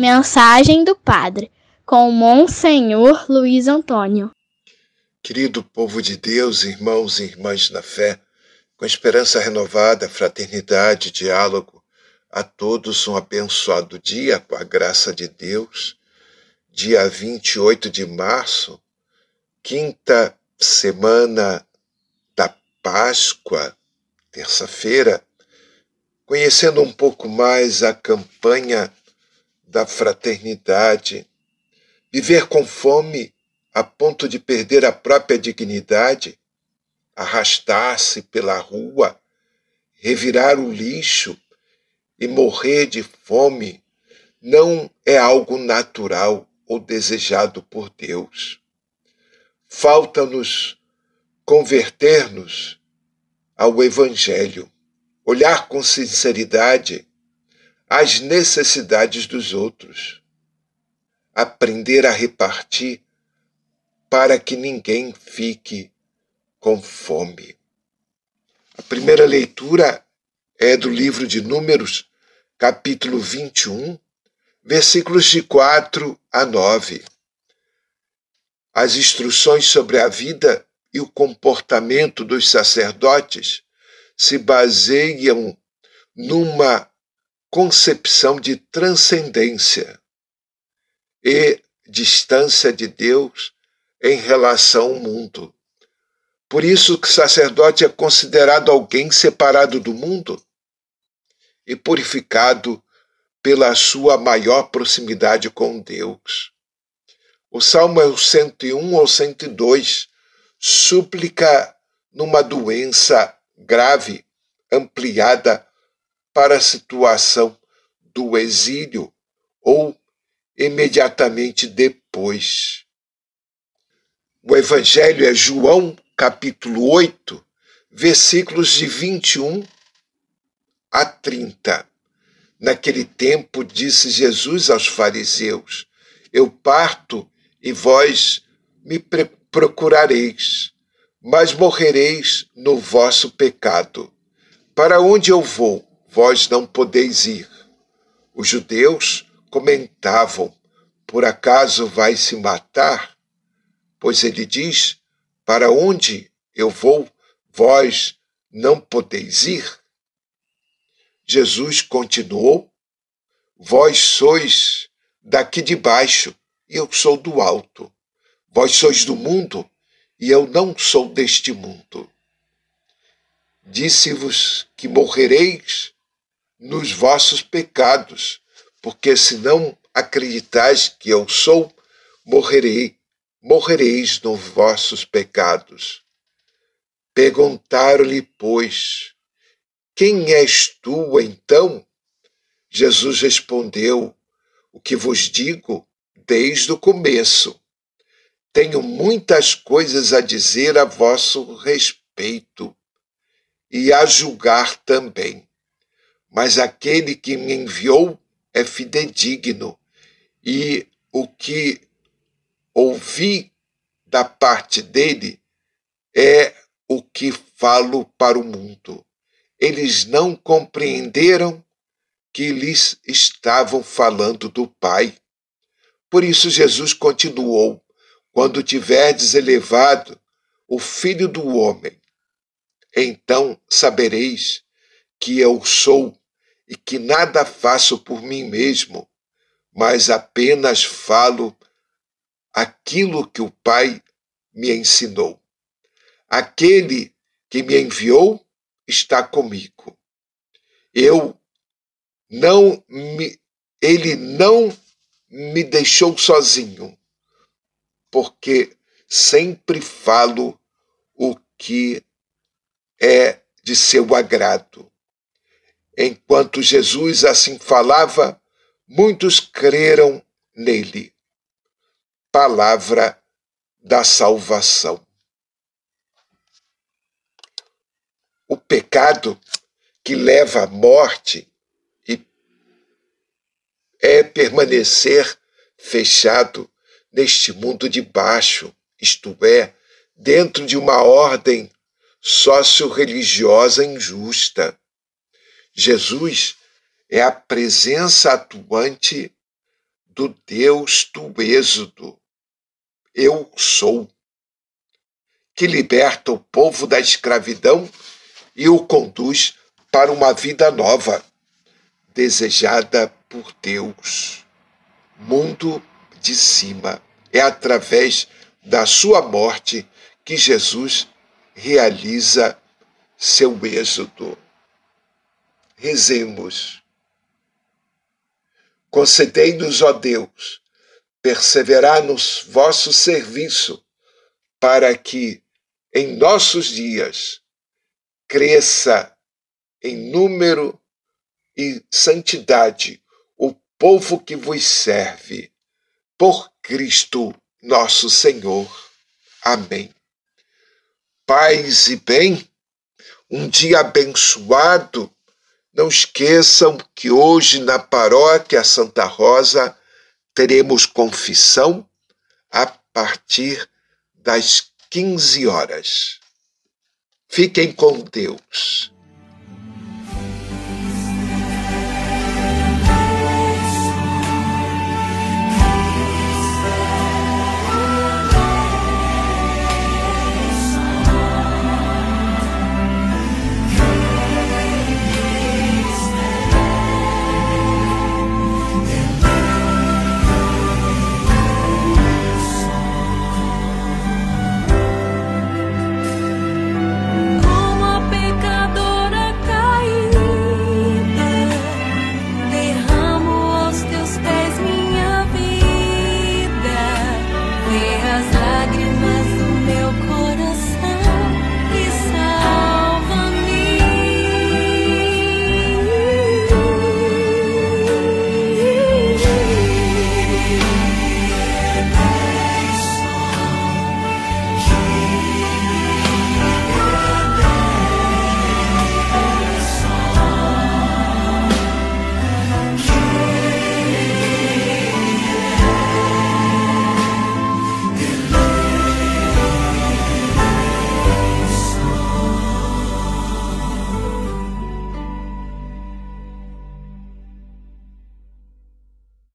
Mensagem do Padre, com Monsenhor Luiz Antônio. Querido povo de Deus, irmãos e irmãs na fé, com esperança renovada, fraternidade, diálogo, a todos um abençoado dia com a graça de Deus. Dia 28 de março, quinta semana da Páscoa, terça-feira, conhecendo um pouco mais a campanha da fraternidade, viver com fome a ponto de perder a própria dignidade, arrastar-se pela rua, revirar o lixo e morrer de fome não é algo natural ou desejado por Deus. Falta-nos converter-nos ao Evangelho, olhar com sinceridade as necessidades dos outros, aprender a repartir para que ninguém fique com fome. A primeira leitura é do livro de Números, capítulo 21, versículos de 4 a 9. As instruções sobre a vida e o comportamento dos sacerdotes se baseiam numa concepção de transcendência e distância de Deus em relação ao mundo. Por isso que sacerdote é considerado alguém separado do mundo e purificado pela sua maior proximidade com Deus. O Salmo é o 101 ou 102, súplica numa doença grave, ampliada para a situação do exílio ou imediatamente depois. O Evangelho é João, capítulo 8, versículos de 21 a 30. Naquele tempo disse Jesus aos fariseus: Eu parto e vós me procurareis, mas morrereis no vosso pecado. Para onde eu vou, vós não podeis ir. Os judeus comentavam: Por acaso vai se matar? Pois ele diz: Para onde eu vou, vós não podeis ir. Jesus continuou: Vós sois daqui de baixo, e eu sou do alto. Vós sois do mundo, e eu não sou deste mundo. Disse-vos que morrereis nos vossos pecados, porque se não acreditais que eu sou, morrerei, morrereis nos vossos pecados. Perguntaram-lhe, pois, quem és tu então? Jesus respondeu, o que vos digo desde o começo. Tenho muitas coisas a dizer a vosso respeito e a julgar também mas aquele que me enviou é fidedigno, e o que ouvi da parte dele é o que falo para o mundo. Eles não compreenderam que lhes estavam falando do Pai. Por isso Jesus continuou: Quando tiverdes elevado o Filho do Homem, então sabereis que eu sou e que nada faço por mim mesmo, mas apenas falo aquilo que o Pai me ensinou. Aquele que me enviou está comigo. Eu não me ele não me deixou sozinho, porque sempre falo o que é de seu agrado. Enquanto Jesus assim falava, muitos creram nele. Palavra da salvação. O pecado que leva à morte é permanecer fechado neste mundo de baixo, isto é, dentro de uma ordem socio-religiosa injusta. Jesus é a presença atuante do Deus do Êxodo. Eu sou. Que liberta o povo da escravidão e o conduz para uma vida nova, desejada por Deus. Mundo de cima. É através da sua morte que Jesus realiza seu êxodo. Rezemos. Concedei-nos, ó Deus, perseverar no vosso serviço, para que em nossos dias cresça em número e santidade o povo que vos serve. Por Cristo nosso Senhor. Amém. Paz e bem, um dia abençoado não esqueçam que hoje na paróquia Santa Rosa teremos confissão a partir das 15 horas. Fiquem com Deus.